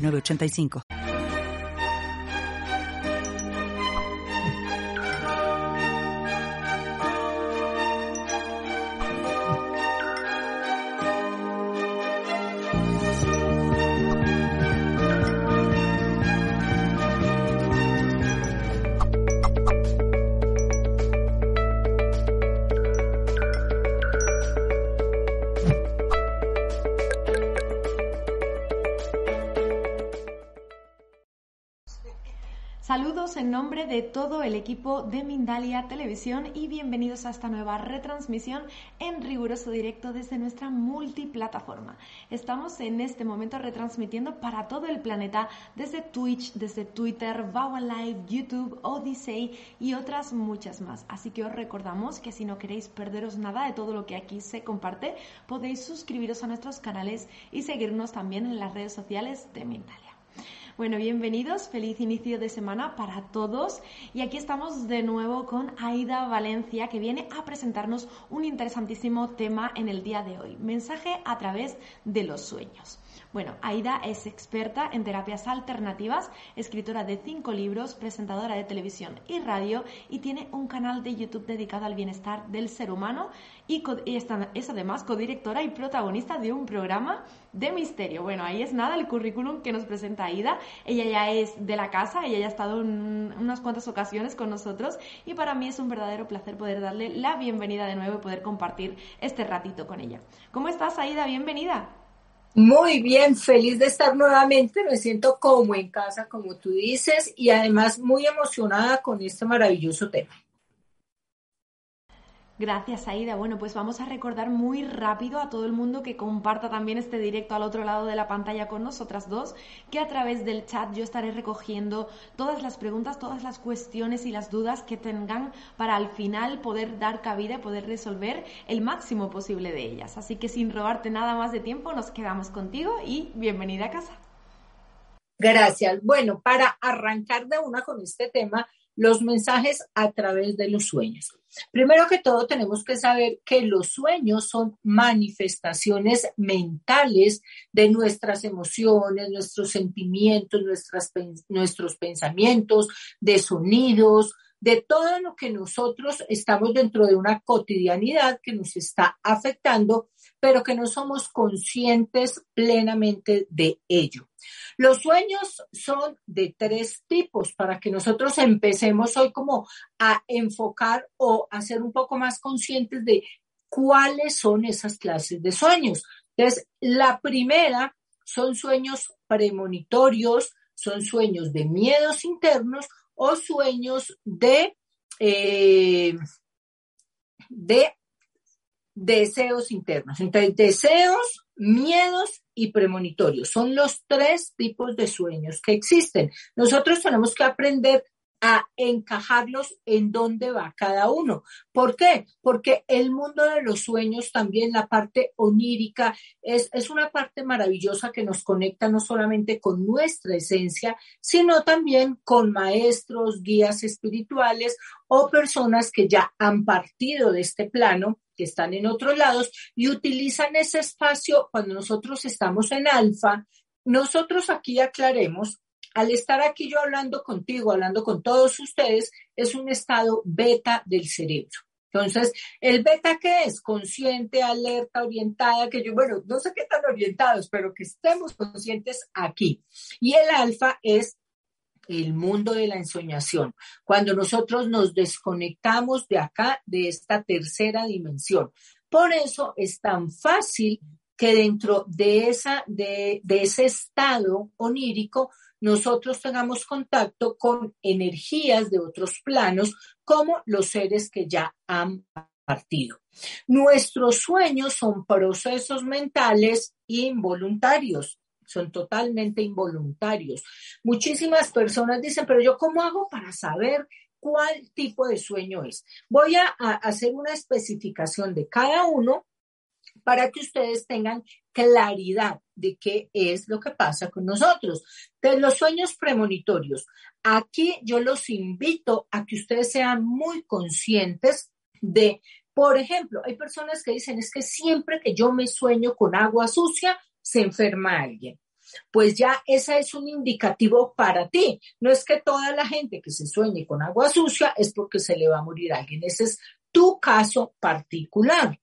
85 de todo el equipo de Mindalia Televisión y bienvenidos a esta nueva retransmisión en riguroso directo desde nuestra multiplataforma. Estamos en este momento retransmitiendo para todo el planeta desde Twitch, desde Twitter, Vawa Live, YouTube, Odyssey y otras muchas más. Así que os recordamos que si no queréis perderos nada de todo lo que aquí se comparte, podéis suscribiros a nuestros canales y seguirnos también en las redes sociales de Mindalia. Bueno, bienvenidos, feliz inicio de semana para todos. Y aquí estamos de nuevo con Aida Valencia, que viene a presentarnos un interesantísimo tema en el día de hoy. Mensaje a través de los sueños. Bueno, Aida es experta en terapias alternativas, escritora de cinco libros, presentadora de televisión y radio y tiene un canal de YouTube dedicado al bienestar del ser humano y, es además codirectora y protagonista de un programa de misterio. Bueno, ahí es nada el currículum que nos presenta Aida. Ella ya es de la casa, ella ya ha estado unas cuantas ocasiones con nosotros y para mí es un verdadero placer poder darle la bienvenida de nuevo y poder compartir este ratito con ella. ¿Cómo estás, Aida? Bienvenida. Muy bien, feliz de estar nuevamente, me siento como en casa, como tú dices, y además muy emocionada con este maravilloso tema. Gracias, Aida. Bueno, pues vamos a recordar muy rápido a todo el mundo que comparta también este directo al otro lado de la pantalla con nosotras dos, que a través del chat yo estaré recogiendo todas las preguntas, todas las cuestiones y las dudas que tengan para al final poder dar cabida y poder resolver el máximo posible de ellas. Así que sin robarte nada más de tiempo, nos quedamos contigo y bienvenida a casa. Gracias. Bueno, para arrancar de una con este tema, los mensajes a través de los sueños. Primero que todo, tenemos que saber que los sueños son manifestaciones mentales de nuestras emociones, nuestros sentimientos, nuestros pensamientos, de sonidos, de todo lo que nosotros estamos dentro de una cotidianidad que nos está afectando, pero que no somos conscientes plenamente de ello. Los sueños son de tres tipos para que nosotros empecemos hoy como a enfocar o a ser un poco más conscientes de cuáles son esas clases de sueños. Entonces, la primera son sueños premonitorios, son sueños de miedos internos o sueños de, eh, de deseos internos. Entonces, deseos, miedos y premonitorios son los tres tipos de sueños que existen. Nosotros tenemos que aprender a encajarlos en dónde va cada uno. ¿Por qué? Porque el mundo de los sueños, también la parte onírica, es, es una parte maravillosa que nos conecta no solamente con nuestra esencia, sino también con maestros, guías espirituales o personas que ya han partido de este plano que están en otros lados y utilizan ese espacio cuando nosotros estamos en alfa. Nosotros aquí aclaremos al estar aquí yo hablando contigo, hablando con todos ustedes, es un estado beta del cerebro. Entonces, el beta que es consciente, alerta, orientada, que yo, bueno, no sé qué tan orientados, pero que estemos conscientes aquí. Y el alfa es el mundo de la ensoñación, cuando nosotros nos desconectamos de acá, de esta tercera dimensión. Por eso es tan fácil que dentro de, esa, de, de ese estado onírico nosotros tengamos contacto con energías de otros planos como los seres que ya han partido. Nuestros sueños son procesos mentales involuntarios, son totalmente involuntarios. Muchísimas personas dicen, pero yo cómo hago para saber cuál tipo de sueño es. Voy a, hacer una especificación de cada uno para que ustedes tengan claridad de qué es lo que pasa con nosotros. De los sueños premonitorios, aquí yo los invito a que ustedes sean muy conscientes de, por ejemplo, hay personas que dicen, es que siempre que yo me sueño con agua sucia, se enferma alguien pues ya ese es un indicativo para ti. No es que toda la gente que se sueñe con agua sucia es porque se le va a morir alguien. Ese es tu caso particular.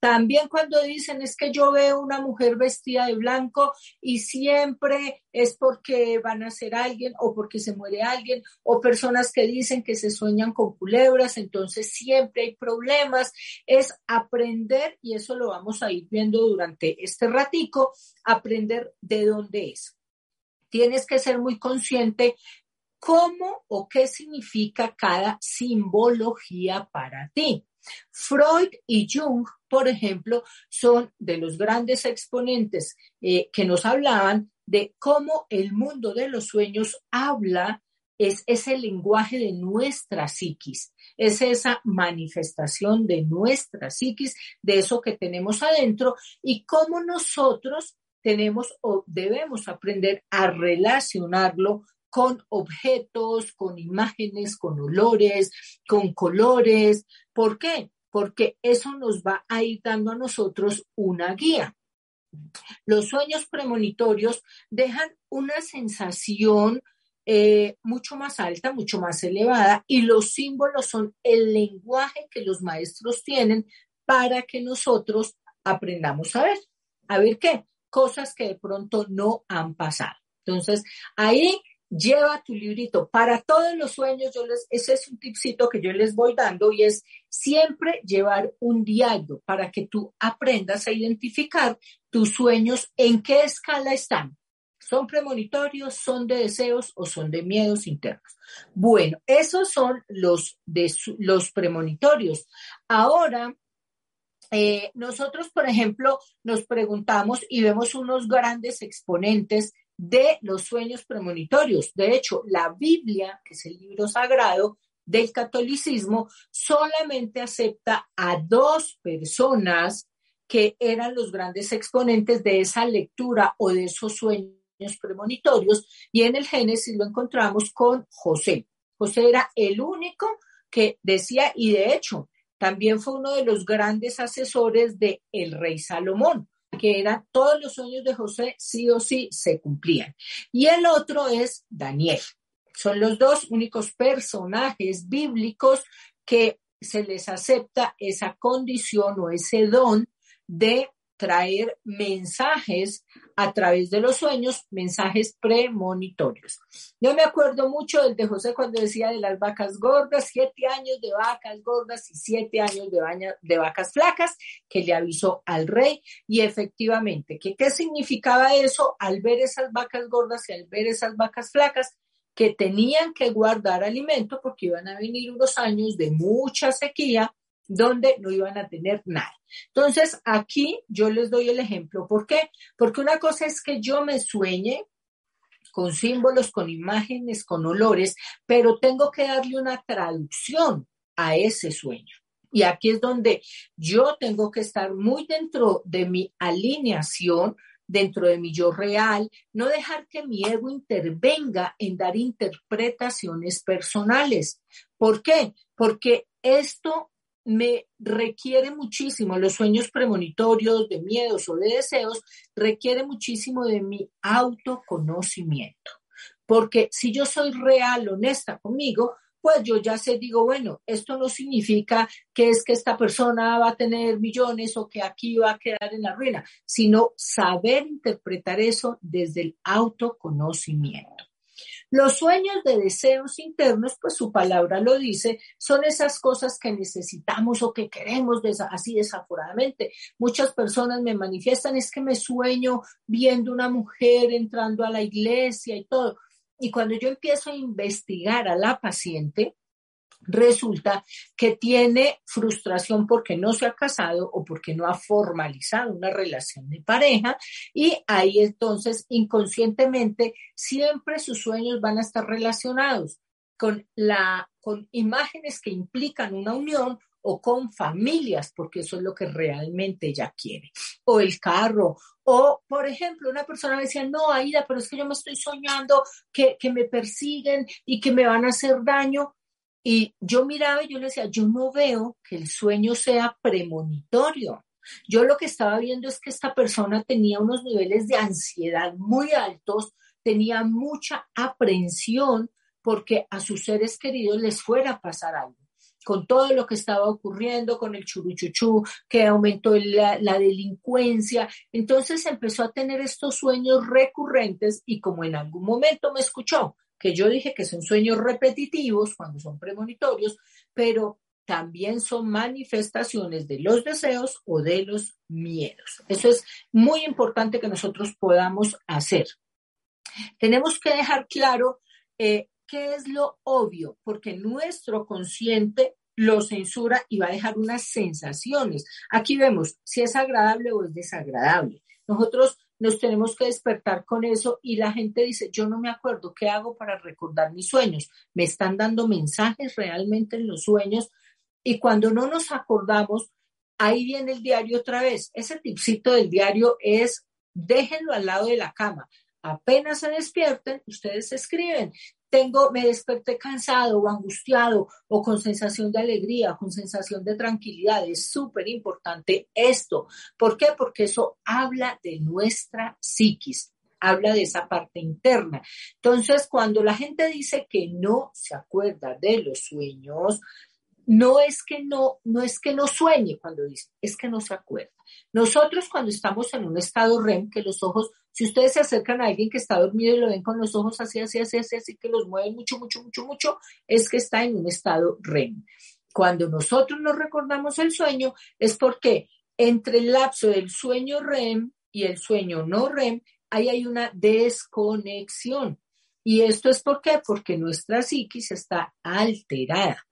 También cuando dicen es que yo veo una mujer vestida de blanco y siempre es porque van a ser alguien o porque se muere alguien o personas que dicen que se sueñan con culebras, entonces siempre hay problemas. Es aprender y eso lo vamos a ir viendo durante este ratico, aprender de dónde es. Tienes que ser muy consciente cómo o qué significa cada simbología para ti. Freud y Jung, por ejemplo, son de los grandes exponentes eh, que nos hablaban de cómo el mundo de los sueños habla, es ese lenguaje de nuestra psiquis, es esa manifestación de nuestra psiquis, de eso que tenemos adentro y cómo nosotros tenemos o debemos aprender a relacionarlo con objetos, con imágenes, con olores, con colores. ¿Por qué? Porque eso nos va a ir dando a nosotros una guía. Los sueños premonitorios dejan una sensación eh, mucho más alta, mucho más elevada, y los símbolos son el lenguaje que los maestros tienen para que nosotros aprendamos a ver. ¿A ver qué? Cosas que de pronto no han pasado. Entonces, ahí lleva tu librito. Para todos los sueños, yo les, ese es un tipcito que yo les voy dando y es siempre llevar un diario para que tú aprendas a identificar tus sueños, en qué escala están. ¿Son premonitorios, son de deseos o son de miedos internos? Bueno, esos son los, los premonitorios. Ahora, eh, nosotros, por ejemplo, nos preguntamos y vemos unos grandes exponentes de los sueños premonitorios. De hecho, la Biblia, que es el libro sagrado del catolicismo, solamente acepta a dos personas que eran los grandes exponentes de esa lectura o de esos sueños premonitorios, y en el Génesis lo encontramos con José. José era el único que decía, y de hecho, también fue uno de los grandes asesores de el rey Salomón que eran todos los sueños de José sí o sí se cumplían. Y el otro es Daniel. Son los dos únicos personajes bíblicos que se les acepta esa condición o ese don de traer mensajes a través de los sueños, mensajes premonitorios. Yo me acuerdo mucho del de José cuando decía de las vacas gordas, siete años de vacas gordas y siete años de, de vacas flacas, que le avisó al rey. Y efectivamente, ¿qué, ¿qué significaba eso al ver esas vacas gordas y al ver esas vacas flacas? que tenían que guardar alimento porque iban a venir unos años de mucha sequía donde no iban a tener nada. Entonces, aquí yo les doy el ejemplo. ¿Por qué? Porque una cosa es que yo me sueñe con símbolos, con imágenes, con olores, pero tengo que darle una traducción a ese sueño. Y aquí es donde yo tengo que estar muy dentro de mi alineación, dentro de mi yo real, no dejar que mi ego intervenga en dar interpretaciones personales. ¿Por qué? Porque esto me requiere muchísimo, los sueños premonitorios de miedos o de deseos, requiere muchísimo de mi autoconocimiento. Porque si yo soy real, honesta conmigo, pues yo ya sé, digo, bueno, esto no significa que es que esta persona va a tener millones o que aquí va a quedar en la ruina, sino saber interpretar eso desde el autoconocimiento. Los sueños de deseos internos, pues su palabra lo dice, son esas cosas que necesitamos o que queremos así desaforadamente. Muchas personas me manifiestan, es que me sueño viendo una mujer entrando a la iglesia y todo. Y cuando yo empiezo a investigar a la paciente, resulta que tiene frustración porque no se ha casado o porque no ha formalizado una relación de pareja y ahí entonces inconscientemente siempre sus sueños van a estar relacionados con la con imágenes que implican una unión o con familias, porque eso es lo que realmente ella quiere, o el carro, o por ejemplo, una persona me decía, no, Aida, pero es que yo me estoy soñando que, que me persiguen y que me van a hacer daño, y yo miraba y yo le decía, yo no veo que el sueño sea premonitorio. Yo lo que estaba viendo es que esta persona tenía unos niveles de ansiedad muy altos, tenía mucha aprensión porque a sus seres queridos les fuera a pasar algo. Con todo lo que estaba ocurriendo, con el churuchuchú, que aumentó la, la delincuencia. Entonces empezó a tener estos sueños recurrentes y como en algún momento me escuchó, que yo dije que son sueños repetitivos cuando son premonitorios, pero también son manifestaciones de los deseos o de los miedos. Eso es muy importante que nosotros podamos hacer. Tenemos que dejar claro eh, qué es lo obvio, porque nuestro consciente lo censura y va a dejar unas sensaciones. Aquí vemos si es agradable o es desagradable. Nosotros nos tenemos que despertar con eso y la gente dice, yo no me acuerdo, ¿qué hago para recordar mis sueños? Me están dando mensajes realmente en los sueños y cuando no nos acordamos, ahí viene el diario otra vez. Ese tipcito del diario es, déjenlo al lado de la cama. Apenas se despierten, ustedes escriben tengo, me desperté cansado o angustiado o con sensación de alegría, con sensación de tranquilidad. Es súper importante esto. ¿Por qué? Porque eso habla de nuestra psiquis, habla de esa parte interna. Entonces, cuando la gente dice que no se acuerda de los sueños, no es que no, no es que no sueñe cuando dice, es que no se acuerda. Nosotros cuando estamos en un estado REM, que los ojos, si ustedes se acercan a alguien que está dormido y lo ven con los ojos así, así, así, así, así, que los mueven mucho, mucho, mucho, mucho, es que está en un estado REM. Cuando nosotros nos recordamos el sueño, es porque entre el lapso del sueño REM y el sueño no REM, ahí hay una desconexión. ¿Y esto es por qué? Porque nuestra psiquis está alterada.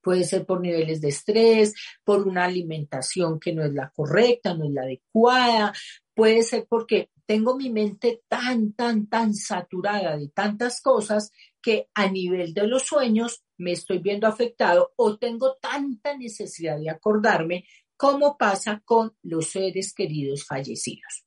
Puede ser por niveles de estrés, por una alimentación que no es la correcta, no es la adecuada. Puede ser porque tengo mi mente tan, tan, tan saturada de tantas cosas que a nivel de los sueños me estoy viendo afectado o tengo tanta necesidad de acordarme como pasa con los seres queridos fallecidos.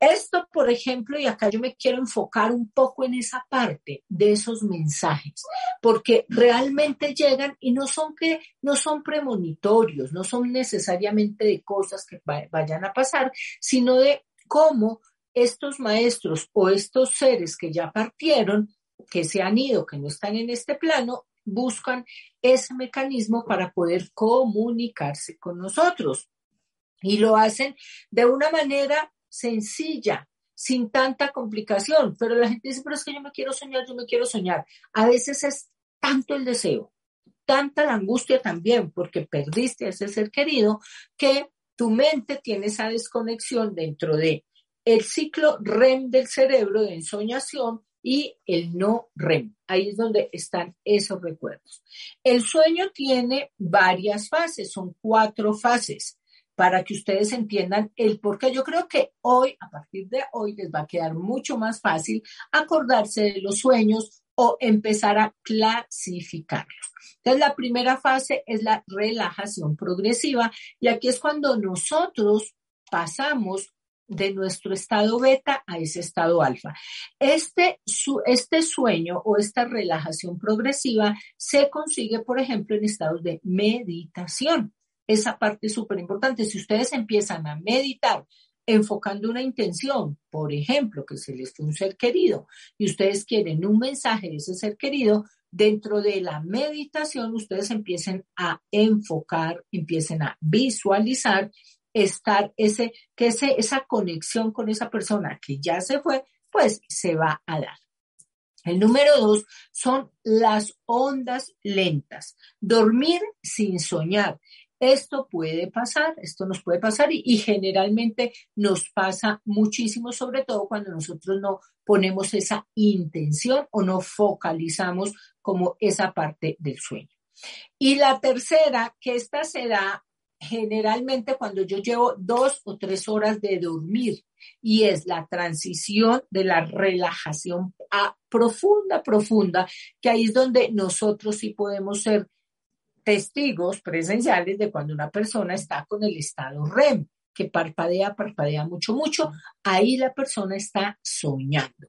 Esto, por ejemplo, y acá yo me quiero enfocar un poco en esa parte de esos mensajes, porque realmente llegan y no son que no son premonitorios, no son necesariamente de cosas que vayan a pasar, sino de cómo estos maestros o estos seres que ya partieron, que se han ido, que no están en este plano, buscan ese mecanismo para poder comunicarse con nosotros. Y lo hacen de una manera sencilla, sin tanta complicación. Pero la gente dice, pero es que yo me quiero soñar, yo me quiero soñar. A veces es tanto el deseo, tanta la angustia también, porque perdiste a ese ser querido, que tu mente tiene esa desconexión dentro de el ciclo REM del cerebro de ensoñación y el no REM. Ahí es donde están esos recuerdos. El sueño tiene varias fases, son cuatro fases para que ustedes entiendan el por qué. Yo creo que hoy, a partir de hoy, les va a quedar mucho más fácil acordarse de los sueños o empezar a clasificarlos. Entonces, la primera fase es la relajación progresiva y aquí es cuando nosotros pasamos de nuestro estado beta a ese estado alfa. Este, este sueño o esta relajación progresiva se consigue, por ejemplo, en estados de meditación esa parte es súper importante. Si ustedes empiezan a meditar enfocando una intención, por ejemplo, que se les fue un ser querido y ustedes quieren un mensaje de ese ser querido, dentro de la meditación ustedes empiecen a enfocar, empiecen a visualizar, estar ese, que ese, esa conexión con esa persona que ya se fue, pues se va a dar. El número dos son las ondas lentas. Dormir sin soñar. Esto puede pasar, esto nos puede pasar y, generalmente nos pasa muchísimo, sobre todo cuando nosotros no ponemos esa intención o no focalizamos como esa parte del sueño. Y la tercera, que esta se da generalmente cuando yo llevo dos o tres horas de dormir y es la transición de la relajación a profunda, profunda, que ahí es donde nosotros sí podemos ser testigos presenciales de cuando una persona está con el estado REM, que parpadea, parpadea mucho, mucho, ahí la persona está soñando.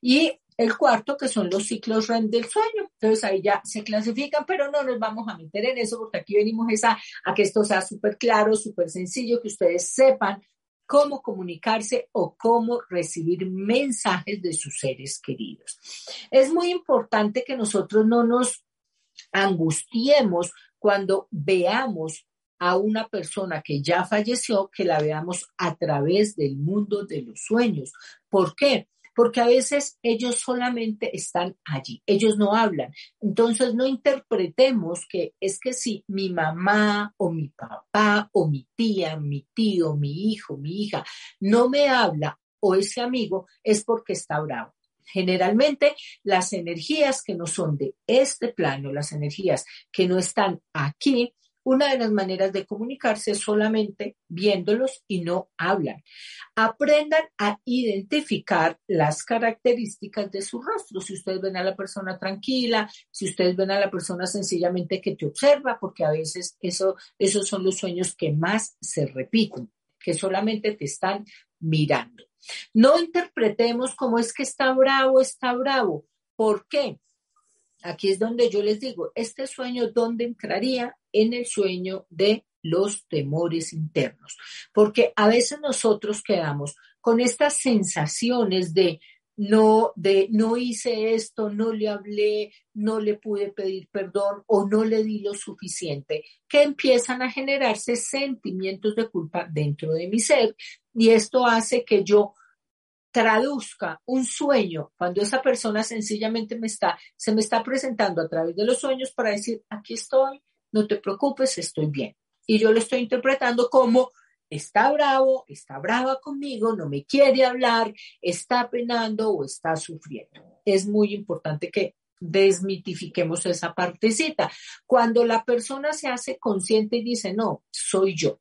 Y el cuarto, que son los ciclos REM del sueño. Entonces ahí ya se clasifican, pero no nos vamos a meter en eso porque aquí venimos a, a que esto sea súper claro, súper sencillo, que ustedes sepan cómo comunicarse o cómo recibir mensajes de sus seres queridos. Es muy importante que nosotros no nos angustiemos cuando veamos a una persona que ya falleció, que la veamos a través del mundo de los sueños. ¿Por qué? Porque a veces ellos solamente están allí, ellos no hablan. Entonces no interpretemos que es que si mi mamá o mi papá o mi tía, mi tío, mi hijo, mi hija no me habla o ese amigo es porque está bravo. Generalmente las energías que no son de este plano, las energías que no están aquí, una de las maneras de comunicarse es solamente viéndolos y no hablan. Aprendan a identificar las características de su rostro. Si ustedes ven a la persona tranquila, si ustedes ven a la persona sencillamente que te observa, porque a veces eso, esos son los sueños que más se repiten, que solamente te están mirando. No interpretemos como es que está bravo, está bravo. ¿Por qué? Aquí es donde yo les digo, este sueño, ¿dónde entraría? En el sueño de los temores internos. Porque a veces nosotros quedamos con estas sensaciones de no, de no hice esto, no le hablé, no le pude pedir perdón o no le di lo suficiente, que empiezan a generarse sentimientos de culpa dentro de mi ser y esto hace que yo traduzca un sueño cuando esa persona sencillamente me está, se me está presentando a través de los sueños para decir, aquí estoy, no te preocupes, estoy bien. Y yo lo estoy interpretando como está bravo, está brava conmigo, no me quiere hablar, está penando o está sufriendo. Es muy importante que desmitifiquemos esa partecita. Cuando la persona se hace consciente y dice, no, soy yo,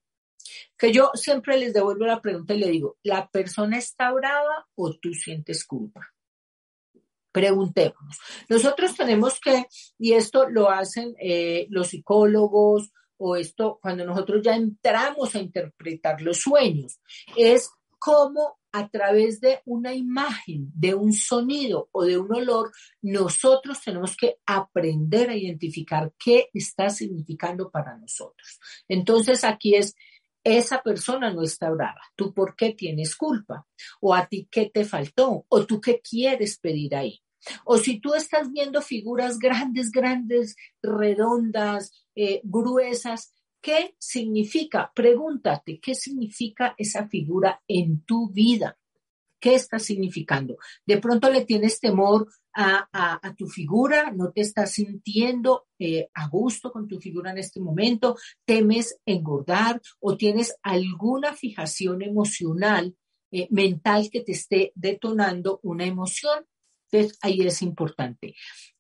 que yo siempre les devuelvo la pregunta y le digo, ¿la persona está brava o tú sientes culpa? Preguntémonos. Nosotros tenemos que, y esto lo hacen eh, los psicólogos o esto cuando nosotros ya entramos a interpretar los sueños, es cómo a través de una imagen, de un sonido o de un olor, nosotros tenemos que aprender a identificar qué está significando para nosotros. Entonces aquí es esa persona no está brava. ¿Tú por qué tienes culpa? ¿O a ti qué te faltó? ¿O tú qué quieres pedir ahí? O si tú estás viendo figuras grandes, grandes, redondas, eh, gruesas, ¿qué significa? Pregúntate, ¿qué significa esa figura en tu vida? ¿Qué está significando? De pronto le tienes temor a, tu figura, no te estás sintiendo eh, a gusto con tu figura en este momento, temes engordar o tienes alguna fijación emocional, eh, mental que te esté detonando una emoción. Entonces, ahí es importante.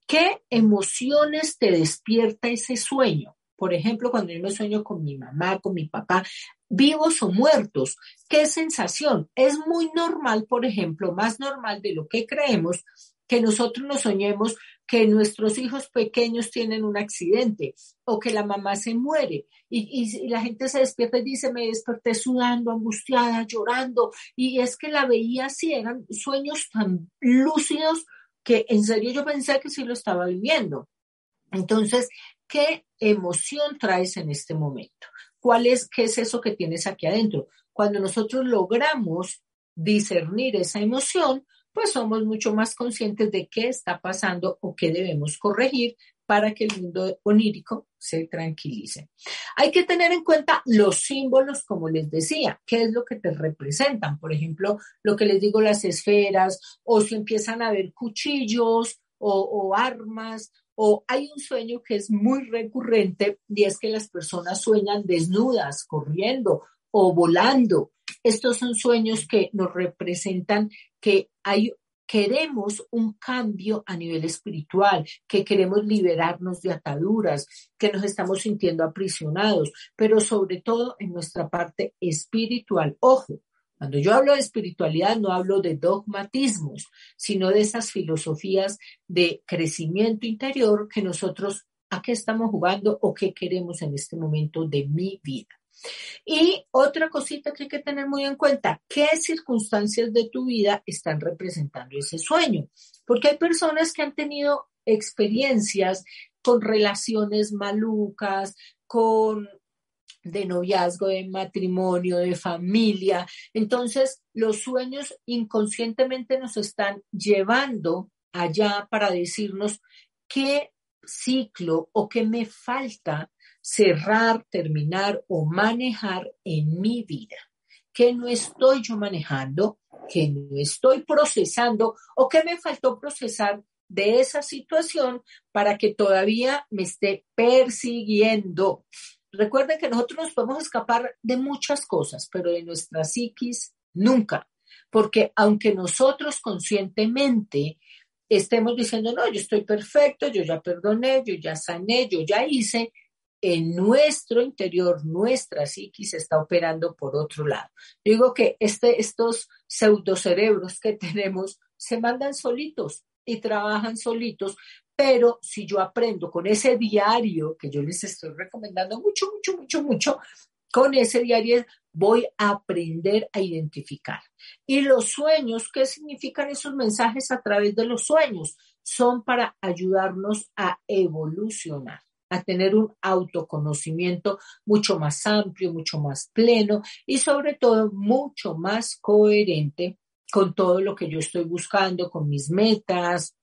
¿Qué emociones te despierta ese sueño? Por ejemplo, cuando yo me sueño con mi mamá, con mi papá, vivos o muertos, ¿qué sensación? Es muy normal, por ejemplo, más normal de lo que creemos, que nosotros nos soñemos que nuestros hijos pequeños tienen un accidente o que la mamá se muere y, la gente se despierta y dice, me desperté sudando, angustiada, llorando y es que la veía así, eran sueños tan lúcidos que en serio yo pensé que sí lo estaba viviendo. Entonces, ¿qué emoción traes en este momento? ¿Cuál es, qué es eso que tienes aquí adentro? Cuando nosotros logramos discernir esa emoción, pues somos mucho más conscientes de qué está pasando o qué debemos corregir para que el mundo onírico se tranquilice. Hay que tener en cuenta los símbolos, como les decía, qué es lo que te representan. Por ejemplo, lo que les digo, las esferas, o si empiezan a ver cuchillos o, o armas, o hay un sueño que es muy recurrente y es que las personas sueñan desnudas, corriendo o volando. Estos son sueños que nos representan que hay queremos un cambio a nivel espiritual, que queremos liberarnos de ataduras, que nos estamos sintiendo aprisionados, pero sobre todo en nuestra parte espiritual. Ojo, cuando yo hablo de espiritualidad no hablo de dogmatismos, sino de esas filosofías de crecimiento interior que nosotros a qué estamos jugando o qué queremos en este momento de mi vida. Y otra cosita que hay que tener muy en cuenta, ¿qué circunstancias de tu vida están representando ese sueño? Porque hay personas que han tenido experiencias con relaciones malucas, con de noviazgo, de matrimonio, de familia. Entonces, los sueños inconscientemente nos están llevando allá para decirnos qué ciclo o qué me falta cerrar, terminar o manejar en mi vida, que no estoy yo manejando, que no estoy procesando o que me faltó procesar de esa situación para que todavía me esté persiguiendo. Recuerden que nosotros nos podemos escapar de muchas cosas, pero de nuestra psiquis nunca, porque aunque nosotros conscientemente estemos diciendo, no, yo estoy perfecto, yo ya perdoné, yo ya sané, yo ya hice, en nuestro interior, nuestra psiquis está operando por otro lado. digo que este, estos pseudocerebros que tenemos se mandan solitos y trabajan solitos, pero si yo aprendo con ese diario que yo les estoy recomendando mucho, mucho, mucho, mucho, con ese diario voy a aprender a identificar. Y los sueños, ¿qué significan esos mensajes a través de los sueños? Son para ayudarnos a evolucionar a tener un autoconocimiento mucho más amplio, mucho más pleno y sobre todo mucho más coherente con todo lo que yo estoy buscando, con mis metas,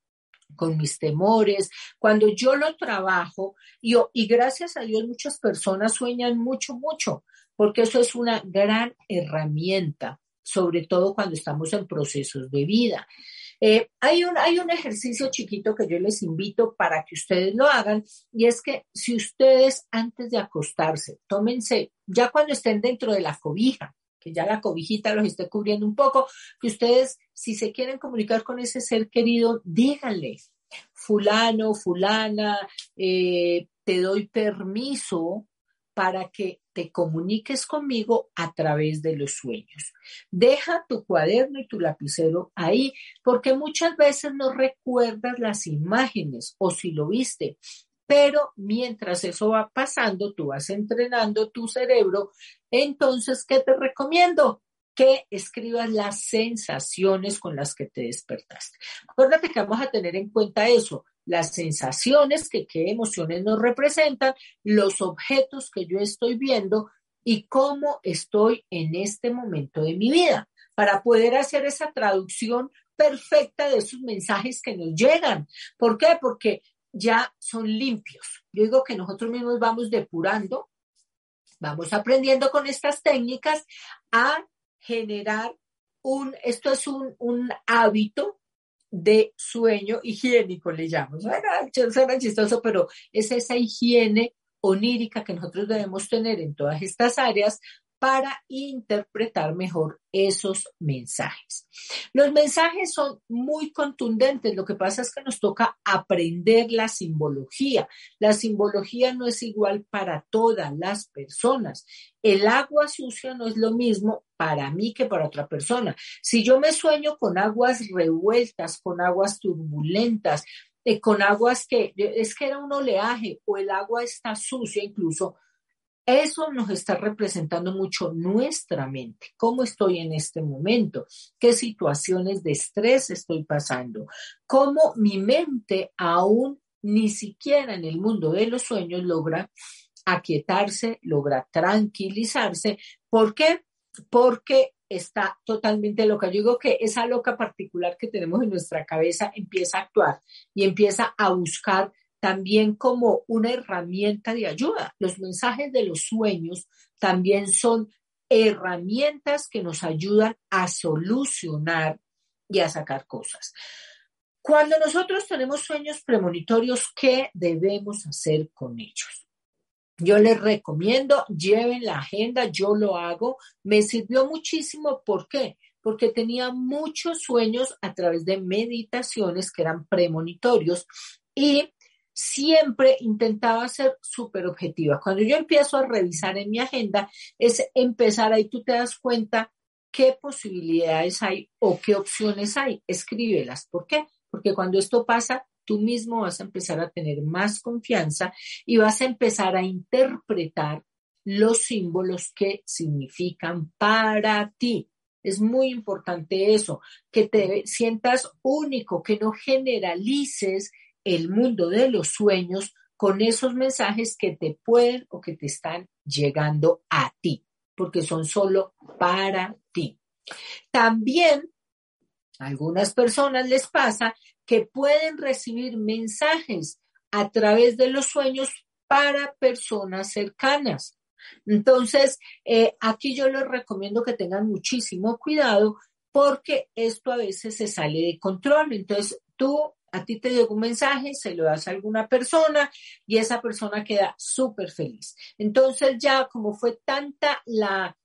con mis temores. Cuando yo lo trabajo, yo, y gracias a Dios muchas personas sueñan mucho, mucho, porque eso es una gran herramienta, sobre todo cuando estamos en procesos de vida. Eh, hay, un, hay un ejercicio chiquito que yo les invito para que ustedes lo hagan y es que si ustedes antes de acostarse, tómense, ya cuando estén dentro de la cobija, que ya la cobijita los esté cubriendo un poco, que ustedes, si se quieren comunicar con ese ser querido, díganle, fulano, fulana, eh, te doy permiso para que te comuniques conmigo a través de los sueños. Deja tu cuaderno y tu lapicero ahí, porque muchas veces no recuerdas las imágenes o si lo viste, pero mientras eso va pasando, tú vas entrenando tu cerebro. Entonces, ¿qué te recomiendo? que escribas las sensaciones con las que te despertaste. Acuérdate que vamos a tener en cuenta eso, las sensaciones que qué emociones nos representan, los objetos que yo estoy viendo y cómo estoy en este momento de mi vida, para poder hacer esa traducción perfecta de esos mensajes que nos llegan. ¿Por qué? Porque ya son limpios. Yo digo que nosotros mismos vamos depurando, vamos aprendiendo con estas técnicas a generar un, esto es un, un hábito de sueño higiénico, le llamo. Suena, chistoso, pero es esa higiene onírica que nosotros debemos tener en todas estas áreas para interpretar mejor esos mensajes. Los mensajes son muy contundentes, lo que pasa es que nos toca aprender la simbología. La simbología no es igual para todas las personas. El agua sucia no es lo mismo para mí que para otra persona. Si yo me sueño con aguas revueltas, con aguas turbulentas, eh, con aguas que es que era un oleaje o el agua está sucia incluso, eso nos está representando mucho nuestra mente, cómo estoy en este momento, qué situaciones de estrés estoy pasando, cómo mi mente aún ni siquiera en el mundo de los sueños logra aquietarse, logra tranquilizarse. ¿Por qué? Porque está totalmente loca. Yo digo que esa loca particular que tenemos en nuestra cabeza empieza a actuar y empieza a buscar también como una herramienta de ayuda. Los mensajes de los sueños también son herramientas que nos ayudan a solucionar y a sacar cosas. Cuando nosotros tenemos sueños premonitorios, ¿qué debemos hacer con ellos? Yo les recomiendo, lleven la agenda, yo lo hago, me sirvió muchísimo, ¿por qué? porque tenía muchos sueños a través de meditaciones que eran premonitorios y siempre intentaba ser súper objetiva. Cuando yo empiezo a revisar en mi agenda, es empezar ahí, tú te das cuenta qué posibilidades hay o qué opciones hay. Escríbelas. ¿Por qué? Porque cuando esto pasa, tú mismo vas a empezar a tener más confianza y vas a empezar a interpretar los símbolos que significan para ti. Es muy importante eso, que te sientas único, que no generalices el mundo de los sueños con esos mensajes que te pueden o que te están llegando a ti, porque son solo para ti. También a algunas personas les pasa que pueden recibir mensajes a través de los sueños para personas cercanas. Entonces, eh, aquí yo les recomiendo que tengan muchísimo cuidado porque esto a veces se sale de control. Entonces, tú a ti te llega un mensaje, se lo das a alguna persona y esa persona queda súper feliz. Entonces ya como fue tanta la,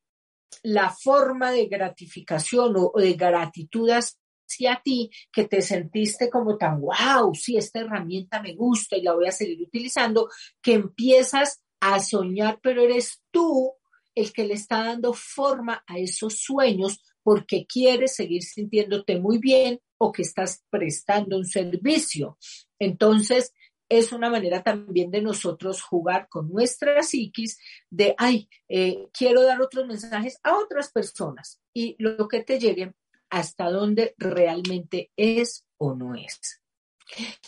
la forma de gratificación o, de gratitud hacia ti que te sentiste como tan, wow, sí, esta herramienta me gusta y la voy a seguir utilizando, que empiezas a soñar, pero eres tú el que le está dando forma a esos sueños porque quieres seguir sintiéndote muy bien o que estás prestando un servicio. Entonces, es una manera también de nosotros jugar con nuestra psiquis de, ay, eh, quiero dar otros mensajes a otras personas y lo que te llegue hasta donde realmente es o no es.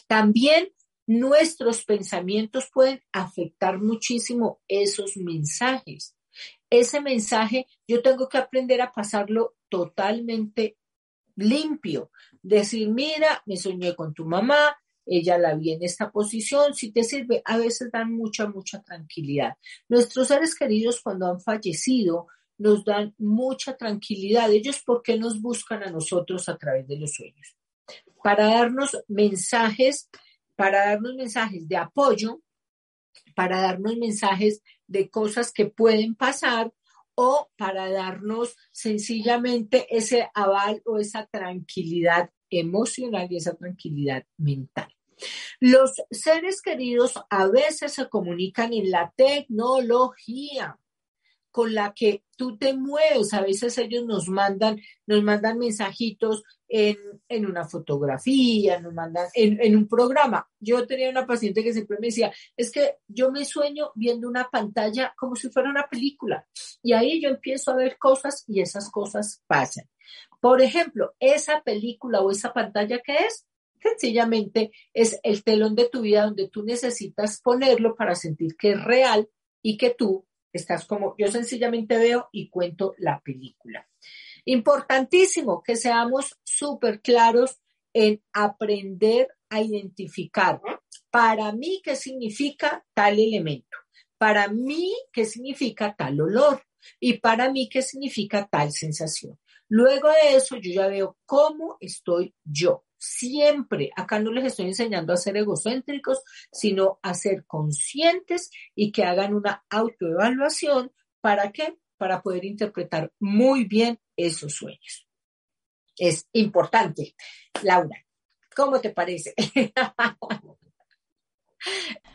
También nuestros pensamientos pueden afectar muchísimo esos mensajes. Ese mensaje yo tengo que aprender a pasarlo totalmente limpio. Decir, mira, me soñé con tu mamá, ella la vi en esta posición, si te sirve, a veces dan mucha, mucha tranquilidad. Nuestros seres queridos cuando han fallecido nos dan mucha tranquilidad. Ellos, ¿por qué nos buscan a nosotros a través de los sueños? Para darnos mensajes, para darnos mensajes de apoyo, para darnos mensajes de cosas que pueden pasar o para darnos sencillamente ese aval o esa tranquilidad emocional y esa tranquilidad mental. Los seres queridos a veces se comunican en la tecnología con la que tú te mueves. A veces ellos nos mandan, nos mandan mensajitos en, una fotografía, nos mandan en, en, un programa. Yo tenía una paciente que siempre me decía, es que yo me sueño viendo una pantalla como si fuera una película. Y ahí yo empiezo a ver cosas y esas cosas pasan. Por ejemplo, esa película o esa pantalla que es, sencillamente es el telón de tu vida donde tú necesitas ponerlo para sentir que es real y que tú Estás como, yo sencillamente veo y cuento la película. Importantísimo que seamos súper claros en aprender a identificar para mí qué significa tal elemento, para mí qué significa tal olor y para mí qué significa tal sensación. Luego de eso yo ya veo cómo estoy yo siempre, acá no les estoy enseñando a ser egocéntricos, sino a ser conscientes y que hagan una autoevaluación. ¿Para qué? Para poder interpretar muy bien esos sueños. Es importante. Laura, ¿cómo te parece?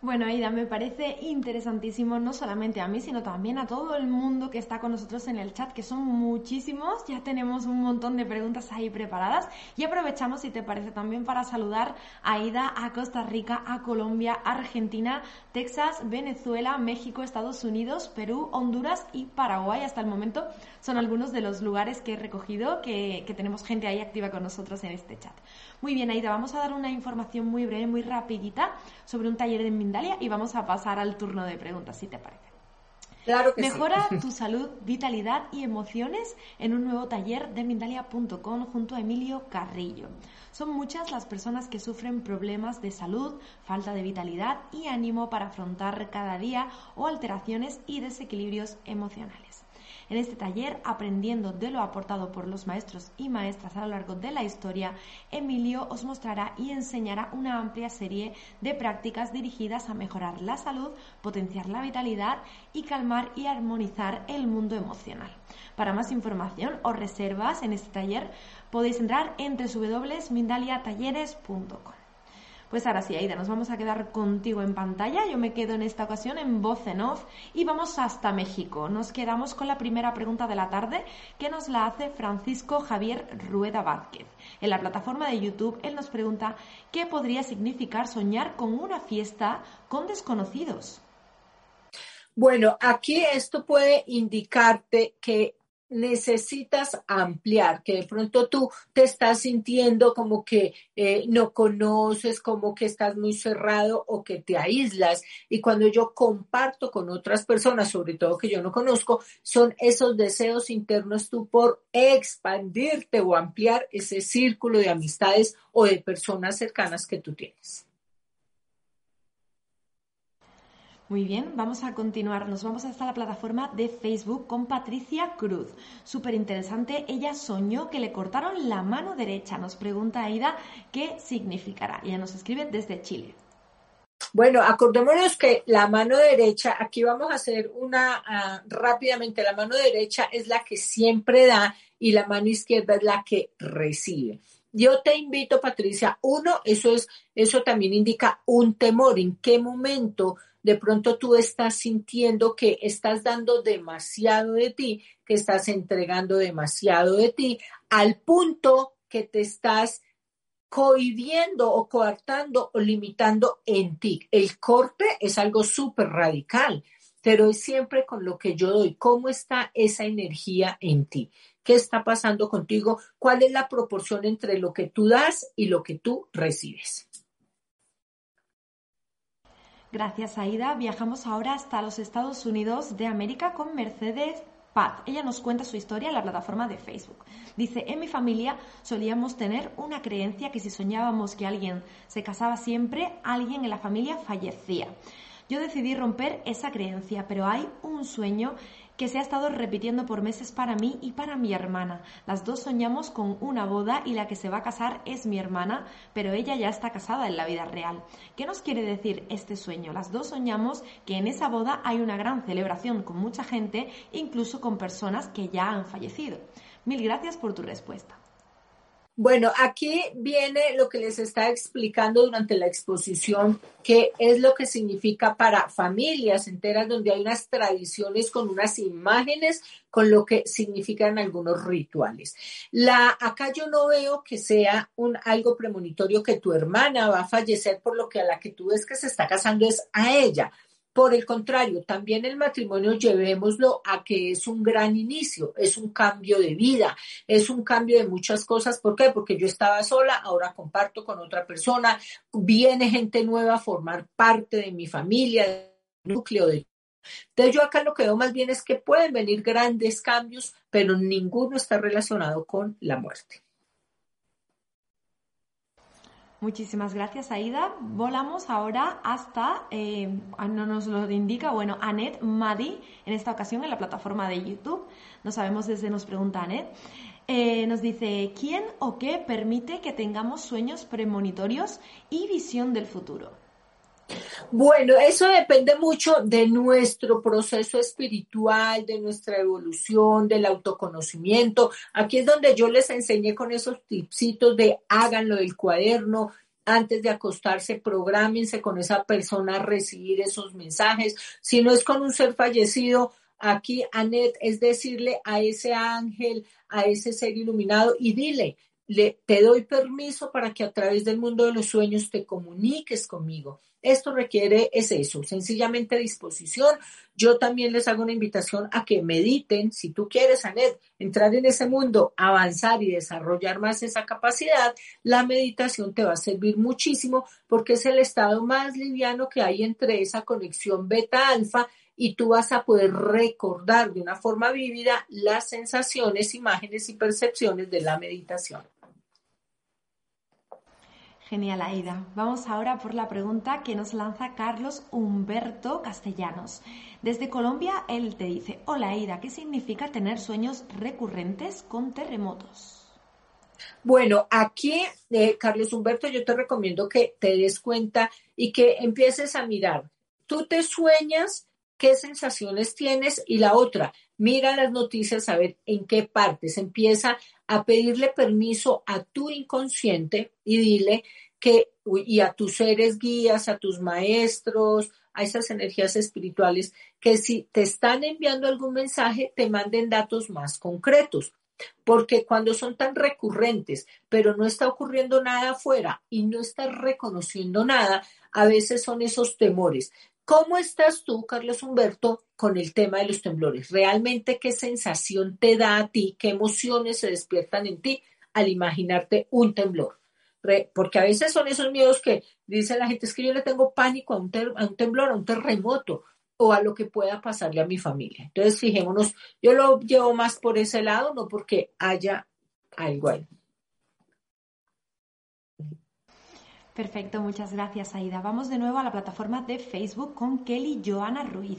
Bueno, Aida, me parece interesantísimo no solamente a mí, sino también a todo el mundo que está con nosotros en el chat, que son muchísimos. Ya tenemos un montón de preguntas ahí preparadas y aprovechamos, si te parece, también para saludar a Aida, a Costa Rica, a Colombia, Argentina, Texas, Venezuela, México, Estados Unidos, Perú, Honduras y Paraguay. Hasta el momento son algunos de los lugares que he recogido que, que tenemos gente ahí activa con nosotros en este chat. Muy bien, Aida, vamos a dar una información muy breve, muy rapidita sobre un taller de Mindalia y vamos a pasar al turno de preguntas, si te parece. Claro que Mejora tu salud, vitalidad y emociones en un nuevo taller de Mindalia.com junto a Emilio Carrillo. Son muchas las personas que sufren problemas de salud, falta de vitalidad y ánimo para afrontar cada día o alteraciones y desequilibrios emocionales. En este taller, aprendiendo de lo aportado por los maestros y maestras a lo largo de la historia, Emilio os mostrará y enseñará una amplia serie de prácticas dirigidas a mejorar la salud, potenciar la vitalidad y calmar y armonizar el mundo emocional. Para más información o reservas en este taller podéis entrar en www.mindaliatalleres.com. Pues ahora sí, Aida, nos vamos a quedar contigo en pantalla. Yo me quedo en esta ocasión en voz en off y vamos hasta México. Nos quedamos con la primera pregunta de la tarde que nos la hace Francisco Javier Rueda Vázquez. En la plataforma de YouTube, él nos pregunta qué podría significar soñar con una fiesta con desconocidos. Bueno, aquí esto puede indicarte que necesitas ampliar, que de pronto tú te estás sintiendo como que eh, no conoces, como que estás muy cerrado o que te aíslas. Y cuando yo comparto con otras personas, sobre todo que yo no conozco, son esos deseos internos tú por expandirte o ampliar ese círculo de amistades o de personas cercanas que tú tienes. Muy bien, vamos a continuar. Nos vamos hasta la plataforma de Facebook con Patricia Cruz. Súper interesante. Ella soñó que le cortaron la mano derecha. Nos pregunta Aida qué significará. Ella nos escribe desde Chile. Bueno, acordémonos que la mano derecha, aquí vamos a hacer una ah, rápidamente, la mano derecha es la que siempre da y la mano izquierda es la que recibe. Yo te invito, Patricia, uno, eso es, eso también indica un temor, en qué momento de pronto tú estás sintiendo que estás dando demasiado de ti, que estás entregando demasiado de ti, al punto que te estás cohibiendo o coartando o limitando en ti. El corte es algo súper radical, pero es siempre con lo que yo doy. ¿Cómo está esa energía en ti? ¿Qué está pasando contigo? ¿Cuál es la proporción entre lo que tú das y lo que tú recibes? Gracias, Aida. Viajamos ahora hasta los Estados Unidos de América con Mercedes Pat. Ella nos cuenta su historia en la plataforma de Facebook. Dice, en mi familia solíamos tener una creencia que si soñábamos que alguien se casaba siempre, alguien en la familia fallecía. Yo decidí romper esa creencia, pero hay un sueño que se ha estado repitiendo por meses para mí y para mi hermana. Las dos soñamos con una boda y la que se va a casar es mi hermana, pero ella ya está casada en la vida real. ¿Qué nos quiere decir este sueño? Las dos soñamos que en esa boda hay una gran celebración con mucha gente, incluso con personas que ya han fallecido. Mil gracias por tu respuesta. Bueno, aquí viene lo que les está explicando durante la exposición, que es lo que significa para familias enteras donde hay unas tradiciones con unas imágenes, con lo que significan algunos rituales. La, acá yo no veo que sea un algo premonitorio que tu hermana va a fallecer por lo que a la que tú ves que se está casando es a ella. Por el contrario, también el matrimonio llevémoslo a que es un gran inicio, es un cambio de vida, es un cambio de muchas cosas. ¿Por qué? Porque yo estaba sola, ahora comparto con otra persona, viene gente nueva a formar parte de mi familia, núcleo de entonces yo acá lo que veo más bien es que pueden venir grandes cambios, pero ninguno está relacionado con la muerte. Muchísimas gracias, Aida. Volamos ahora hasta, eh, no nos lo indica, bueno, Anet Madi, en esta ocasión en la plataforma de YouTube. No sabemos desde nos pregunta Anet. Eh, nos dice, ¿quién o qué permite que tengamos sueños premonitorios y visión del futuro? Bueno, eso depende mucho de nuestro proceso espiritual, de nuestra evolución, del autoconocimiento. Aquí es donde yo les enseñé con esos tipsitos de háganlo del cuaderno, antes de acostarse, prográmense con esa persona a recibir esos mensajes. Si no es con un ser fallecido, aquí, Anet, es decirle a ese ángel, a ese ser iluminado y dile, te doy permiso para que a través del mundo de los sueños te comuniques conmigo. Esto requiere, es eso, sencillamente disposición. Yo también les hago una invitación a que mediten. Si tú quieres, Anet, entrar en ese mundo, avanzar y desarrollar más esa capacidad, la meditación te va a servir muchísimo porque es el estado más liviano que hay entre esa conexión beta-alfa y tú vas a poder recordar de una forma vívida las sensaciones, imágenes y percepciones de la meditación. Genial, Aida. Vamos ahora por la pregunta que nos lanza Carlos Humberto Castellanos. Desde Colombia, él te dice, hola Aida, ¿qué significa tener sueños recurrentes con terremotos? Bueno, aquí, eh, Carlos Humberto, yo te recomiendo que te des cuenta y que empieces a mirar. Tú te sueñas, qué sensaciones tienes y la otra, mira las noticias a ver en qué partes. Empieza a pedirle permiso a tu inconsciente y dile que, y a tus seres guías, a tus maestros, a esas energías espirituales, que si te están enviando algún mensaje, te manden datos más concretos. Porque cuando son tan recurrentes, pero no está ocurriendo nada afuera y no estás reconociendo nada, a veces son esos temores. ¿Cómo estás tú, Carlos Humberto, con el tema de los temblores? ¿Realmente qué sensación te da a ti? ¿Qué emociones se despiertan en ti al imaginarte un temblor? Porque a veces son esos miedos que dice la gente, es que yo le tengo pánico a un, a un temblor, a un terremoto o a lo que pueda pasarle a mi familia. Entonces, fijémonos, yo lo llevo más por ese lado, no porque haya algo ahí. Perfecto, muchas gracias Aida. Vamos de nuevo a la plataforma de Facebook con Kelly Joana Ruiz.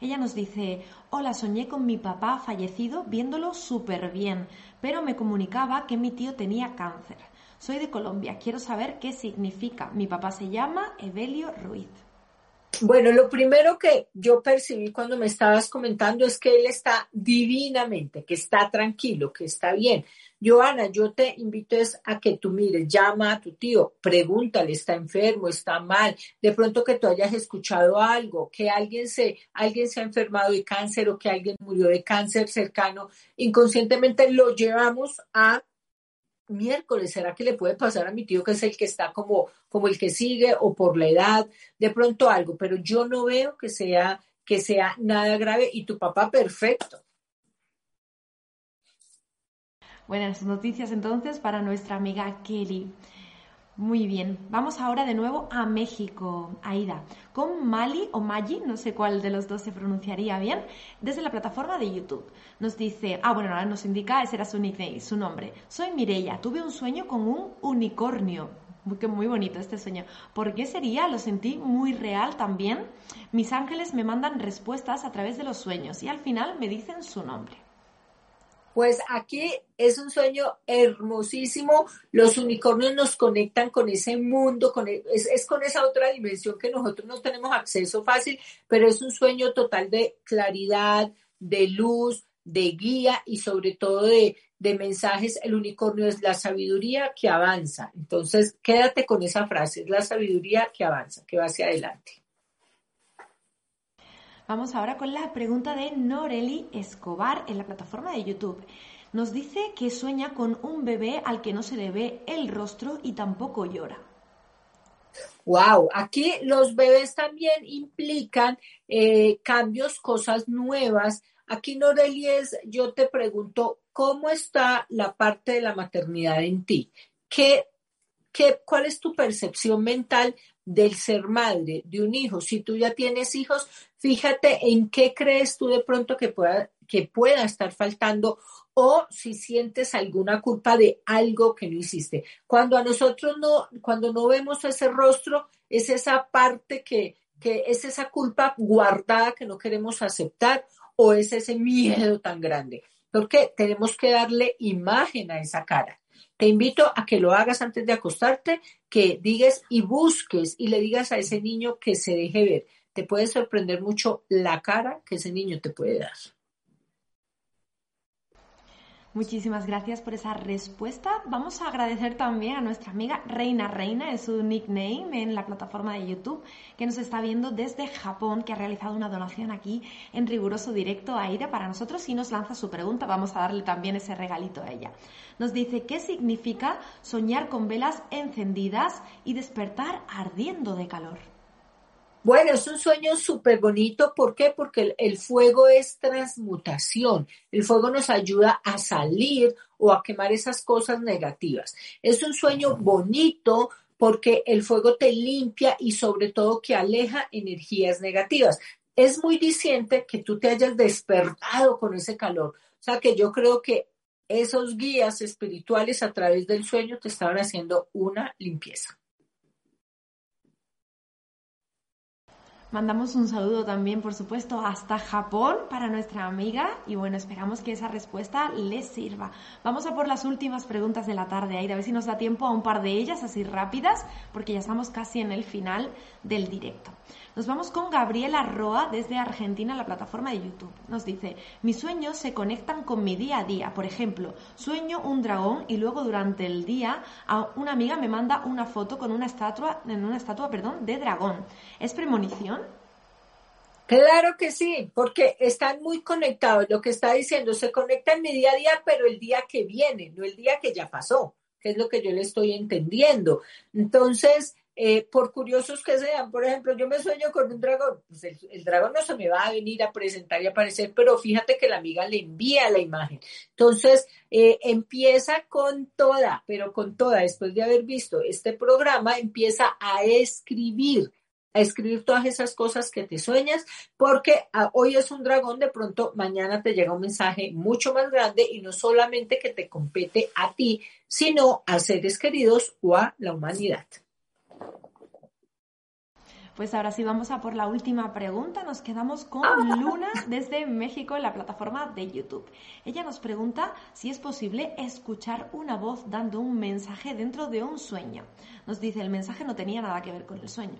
Ella nos dice, hola, soñé con mi papá fallecido viéndolo súper bien, pero me comunicaba que mi tío tenía cáncer. Soy de Colombia, quiero saber qué significa. Mi papá se llama Evelio Ruiz. Bueno, lo primero que yo percibí cuando me estabas comentando es que él está divinamente, que está tranquilo, que está bien. Joana, yo te invito es a que tú mires, llama a tu tío, pregúntale, está enfermo, está mal, de pronto que tú hayas escuchado algo, que alguien se, alguien se ha enfermado de cáncer o que alguien murió de cáncer cercano, inconscientemente lo llevamos a miércoles, ¿será que le puede pasar a mi tío que es el que está como, como el que sigue o por la edad, de pronto algo, pero yo no veo que sea, que sea nada grave y tu papá perfecto. Buenas noticias entonces para nuestra amiga Kelly. Muy bien, vamos ahora de nuevo a México, Aida, con Mali o Magi, no sé cuál de los dos se pronunciaría bien, desde la plataforma de YouTube. Nos dice, ah, bueno, ahora nos indica, ese era su nickname, su nombre. Soy Mireya, tuve un sueño con un unicornio. Muy, muy bonito este sueño. ¿Por qué sería? Lo sentí muy real también. Mis ángeles me mandan respuestas a través de los sueños y al final me dicen su nombre. Pues aquí es un sueño hermosísimo. Los unicornios nos conectan con ese mundo, con e, es, con esa otra dimensión que nosotros no tenemos acceso fácil, pero es un sueño total de claridad, de luz, de guía y sobre todo de, de mensajes. El unicornio es la sabiduría que avanza. Entonces, quédate con esa frase, es la sabiduría que avanza, que va hacia adelante. Vamos ahora con la pregunta de Noreli Escobar en la plataforma de YouTube. Nos dice que sueña con un bebé al que no se le ve el rostro y tampoco llora. Wow, aquí los bebés también implican eh, cambios, cosas nuevas. Aquí, Noreli, es, yo te pregunto, ¿cómo está la parte de la maternidad en ti? ¿Qué, qué, ¿Cuál es tu percepción mental del ser madre de un hijo? Si tú ya tienes hijos, Fíjate en qué crees tú de pronto que pueda, que pueda estar faltando o si sientes alguna culpa de algo que no hiciste. Cuando a nosotros no, cuando no vemos ese rostro, es esa parte que, que es esa culpa guardada que no queremos aceptar o es ese miedo tan grande. Porque tenemos que darle imagen a esa cara. Te invito a que lo hagas antes de acostarte, que digas y busques y le digas a ese niño que se deje ver te puede sorprender mucho la cara que ese niño te puede dar. Muchísimas gracias por esa respuesta. Vamos a agradecer también a nuestra amiga Reina Reina, es su nickname en la plataforma de YouTube, que nos está viendo desde Japón, que ha realizado una donación aquí en riguroso directo a Aida para nosotros y nos lanza su pregunta. Vamos a darle también ese regalito a ella. Nos dice, ¿qué significa soñar con velas encendidas y despertar ardiendo de calor? Bueno, es un sueño súper bonito. ¿Por qué? Porque el, fuego es transmutación. El fuego nos ayuda a salir o a quemar esas cosas negativas. Es un sueño bonito porque el fuego te limpia y sobre todo que aleja energías negativas. Es muy diciente que tú te hayas despertado con ese calor. O sea que yo creo que esos guías espirituales a través del sueño te estaban haciendo una limpieza. Mandamos un saludo también, por supuesto, hasta Japón para nuestra amiga y bueno, esperamos que esa respuesta les sirva. Vamos a por las últimas preguntas de la tarde, Aida, a ver si nos da tiempo a un par de ellas así rápidas, porque ya estamos casi en el final del directo. Nos vamos con Gabriela Roa desde Argentina, la plataforma de YouTube. Nos dice, mis sueños se conectan con mi día a día. Por ejemplo, sueño un dragón y luego durante el día una amiga me manda una foto con una estatua, en una estatua, perdón, de dragón. ¿Es premonición? Claro que sí, porque están muy conectados. Lo que está diciendo, se conecta en mi día a día, pero el día que viene, no el día que ya pasó, que es lo que yo le estoy entendiendo. Entonces, eh, por curiosos que sean, por ejemplo, yo me sueño con un dragón, pues el, dragón no se me va a venir a presentar y aparecer, pero fíjate que la amiga le envía la imagen. Entonces, eh, empieza con toda, pero con toda, después de haber visto este programa, empieza a escribir a escribir todas esas cosas que te sueñas, porque ah, hoy es un dragón, de pronto mañana te llega un mensaje mucho más grande y no solamente que te compete a ti, sino a seres queridos o a la humanidad. Pues ahora sí vamos a por la última pregunta. Nos quedamos con Luna desde México en la plataforma de YouTube. Ella nos pregunta si es posible escuchar una voz dando un mensaje dentro de un sueño. Nos dice, el mensaje no tenía nada que ver con el sueño.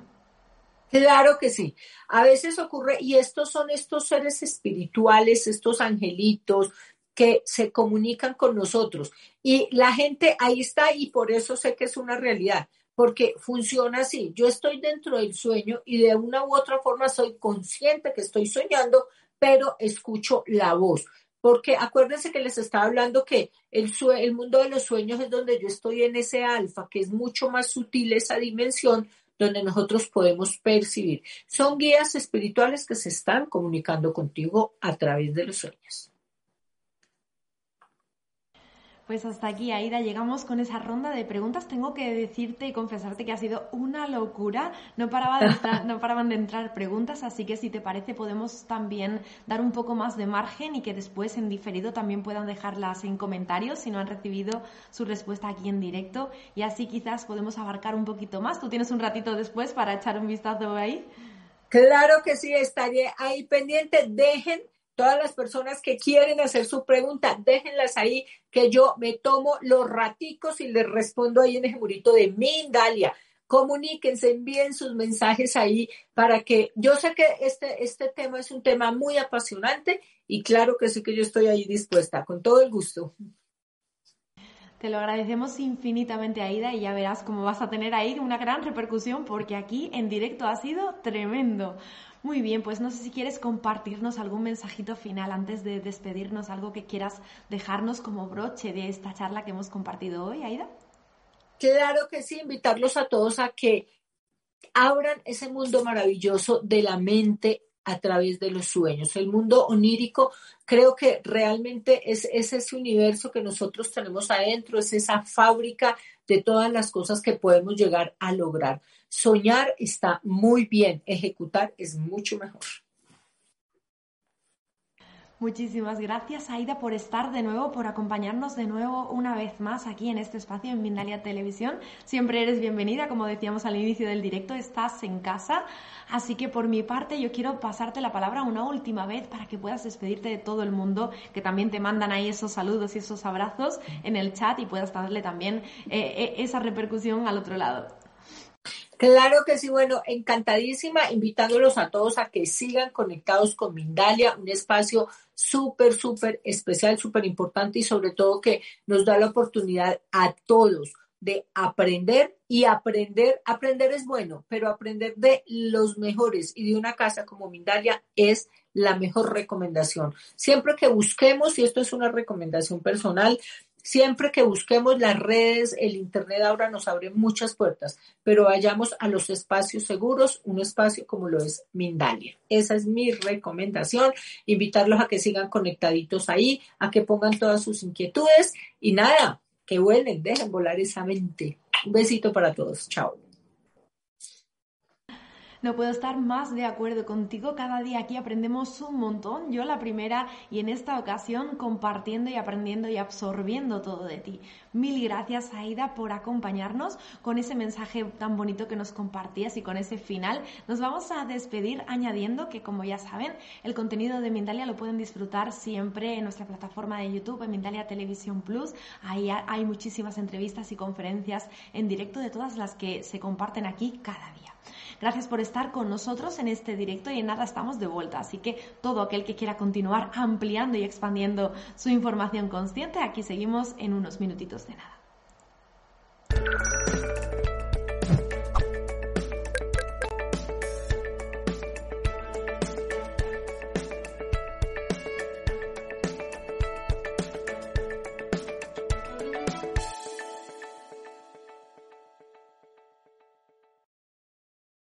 Claro que sí. A veces ocurre, y estos son estos seres espirituales, estos angelitos que se comunican con nosotros. Y la gente ahí está y por eso sé que es una realidad porque funciona así. Yo estoy dentro del sueño y de una u otra forma soy consciente que estoy soñando, pero escucho la voz. Porque acuérdense que les estaba hablando que el, el mundo de los sueños es donde yo estoy en ese alfa, que es mucho más sutil esa dimensión donde nosotros podemos percibir. Son guías espirituales que se están comunicando contigo a través de los sueños. Pues hasta aquí, Aida, llegamos con esa ronda de preguntas. Tengo que decirte y confesarte que ha sido una locura. No, paraba de no paraban de entrar preguntas, así que si te parece podemos también dar un poco más de margen y que después en diferido también puedan dejarlas en comentarios si no han recibido su respuesta aquí en directo. Y así quizás podemos abarcar un poquito más. ¿Tú tienes un ratito después para echar un vistazo ahí? Claro que sí, estaré ahí pendiente. Dejen Todas las personas que quieren hacer su pregunta, déjenlas ahí, que yo me tomo los raticos y les respondo ahí en el murito de Mindalia. Comuníquense, envíen sus mensajes ahí para que yo sé que este, este tema es un tema muy apasionante y claro que sí que yo estoy ahí dispuesta, con todo el gusto. Te lo agradecemos infinitamente, Aida, y ya verás cómo vas a tener ahí una gran repercusión, porque aquí en directo ha sido tremendo. Muy bien, pues no sé si quieres compartirnos algún mensajito final antes de despedirnos, algo que quieras dejarnos como broche de esta charla que hemos compartido hoy, Aida. Claro que sí, invitarlos a todos a que abran ese mundo maravilloso de la mente a través de los sueños. El mundo onírico creo que realmente es, es, ese universo que nosotros tenemos adentro, es esa fábrica de todas las cosas que podemos llegar a lograr. Soñar está muy bien, ejecutar es mucho mejor. Muchísimas gracias, Aida, por estar de nuevo, por acompañarnos de nuevo una vez más aquí en este espacio en Mindalia Televisión. Siempre eres bienvenida, como decíamos al inicio del directo, estás en casa. Así que por mi parte yo quiero pasarte la palabra una última vez para que puedas despedirte de todo el mundo, que también te mandan ahí esos saludos y esos abrazos en el chat y puedas darle también eh, eh, esa repercusión al otro lado. Claro que sí, bueno, encantadísima, invitándolos a todos a que sigan conectados con Mindalia, un espacio súper, súper especial, súper importante y sobre todo que nos da la oportunidad a todos de aprender y aprender, aprender es bueno, pero aprender de los mejores y de una casa como Mindalia es la mejor recomendación. Siempre que busquemos, y esto es una recomendación personal, Siempre que busquemos las redes, el Internet ahora nos abre muchas puertas, pero vayamos a los espacios seguros, un espacio como lo es Mindalia. Esa es mi recomendación, invitarlos a que sigan conectaditos ahí, a que pongan todas sus inquietudes y nada, que vuelen, dejen volar esa mente. Un besito para todos, chao. No puedo estar más de acuerdo contigo. Cada día aquí aprendemos un montón. Yo la primera y en esta ocasión compartiendo y aprendiendo y absorbiendo todo de ti. Mil gracias Aida por acompañarnos con ese mensaje tan bonito que nos compartías y con ese final. Nos vamos a despedir añadiendo que como ya saben, el contenido de Mindalia lo pueden disfrutar siempre en nuestra plataforma de YouTube, en Mindalia Televisión Plus. Ahí hay muchísimas entrevistas y conferencias en directo de todas las que se comparten aquí cada día. Gracias por estar con nosotros en este directo y en nada estamos de vuelta. Así que todo aquel que quiera continuar ampliando y expandiendo su información consciente, aquí seguimos en unos minutitos de nada.